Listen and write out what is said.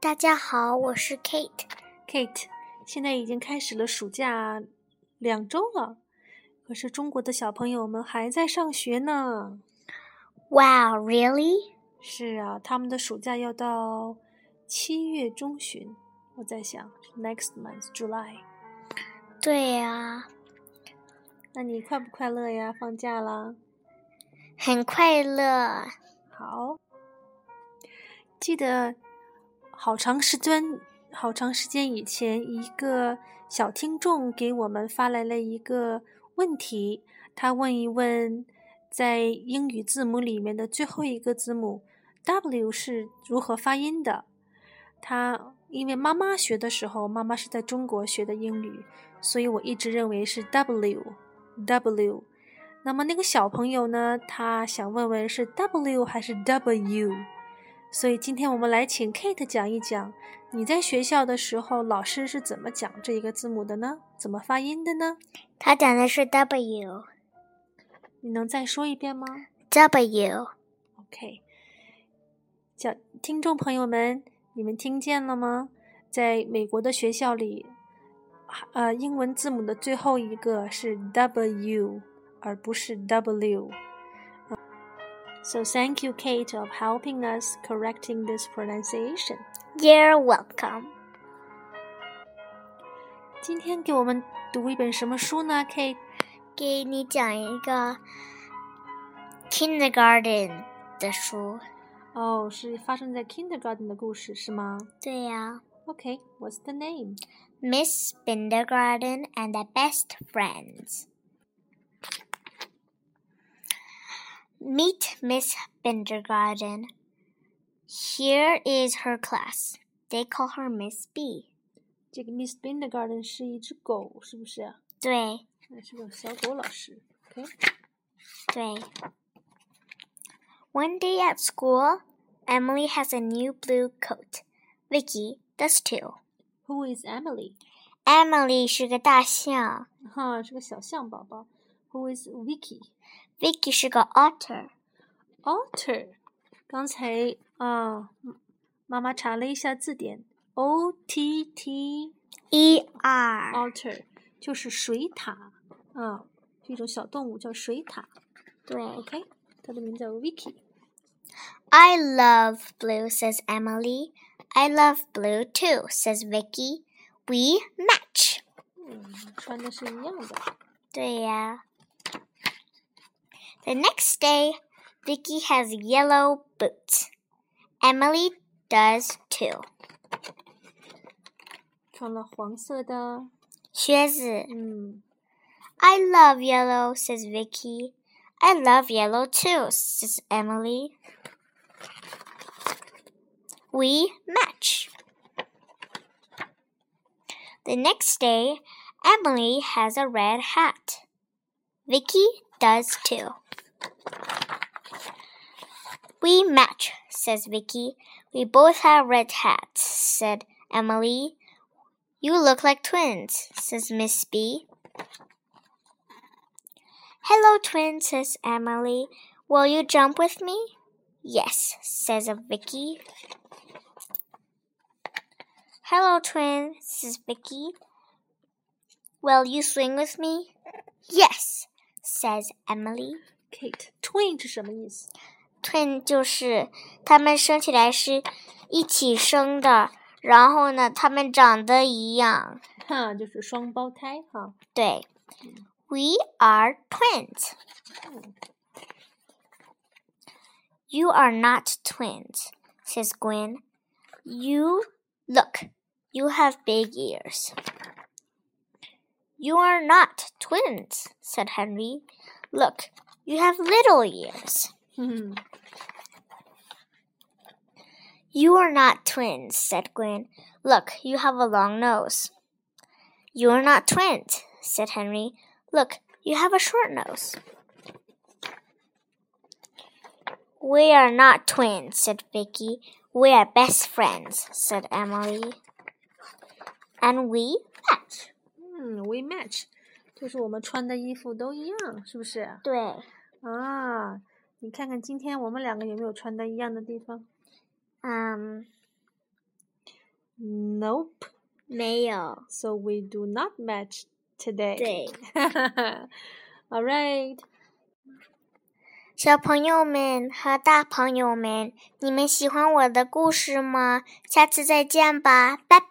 大家好，我是 Kate。Kate，现在已经开始了暑假两周了，可是中国的小朋友们还在上学呢。Wow, really? 是啊，他们的暑假要到七月中旬。我在想，next month July。对呀、那你快不快乐呀？放假啦？很快乐。好，记得好长时间、好长时间以前，一个小听众给我们发来了一个问题，他问一问，在英语字母里面的最后一个字母 W 是如何发音的？他因为妈妈学的时候，妈妈是在中国学的英语，所以我一直认为是 W W。那么那个小朋友呢，他想问问是 W 还是 W？所以今天我们来请 Kate 讲一讲，你在学校的时候，老师是怎么讲这一个字母的呢？怎么发音的呢？他讲的是 W 你能再说一遍吗 W。？OK，小听众朋友们，你们听见了吗？在美国的学校里，呃，英文字母的最后一个是 W，而不是 W。So thank you, Kate, of helping us correcting this pronunciation. You're welcome. 今天给我们读一本什么书呢，Kate？给你讲一个 kindergarten 的书。哦，是发生在 kindergarten okay what's the name? Miss Bindergarten and the Best Friends. Meet Miss Bindergarten. Here is her class. They call her Miss B. 这个 Miss Bindergarten 是一只狗，是不是？对，那是个小狗老师。OK。对。One day at school, Emily has a new blue coat. Vicky does too. Who is Emily? Emily 是个大象。哈，是个小象宝宝。Who is Vicky?，Vicky 是个 otter。Otter，刚才啊，妈妈查了一下字典，O T T E R otter 就是水獭啊，这种小动物叫水獭。对 OK，它的名字叫 Vicky。I love blue, says Emily. I love blue too, says Vicky. We match. 嗯，穿的是一样的。对呀。The next day, Vicky has yellow boots. Emily does too. 穿了黄色的，靴子。嗯 I love yellow, says Vicky. I love yellow too, says Emily. We match. The next day, Emily has a red hat. Vicky does too. We match, says Vicky. We both have red hats, said Emily. You look like twins, says Miss B. Hello, twin, says Emily. Will you jump with me? Yes, says Vicky. Hello, twin, says Vicky. Will you swing with me? Yes, says Emily. ，Kate，twin 是什么意思？ Twin 就是他们生起来是一起生的，然后呢，他们长得一样。哈，就是双胞胎哈。对，We are twins. You are not twins, says Gwen. You look, you have big ears. You are not twins, said Henry. Look, you have little ears. 哼哼 You are not twins, said Gwen. Look, you have a long nose. You are not twins, said Henry. Look, you have a short nose. We are not twins, said Vicky. We are best friends, said Emily. And we match. 嗯，we match，就是我们穿的衣服都一样，是不是？对，啊， 你看看今天我们两个有没有穿的一样的地方？嗯，Nope. 没有。So we do not match today. 对，All right. 小朋友们和大朋友们，你们喜欢我的故事吗？下次再见吧，拜拜。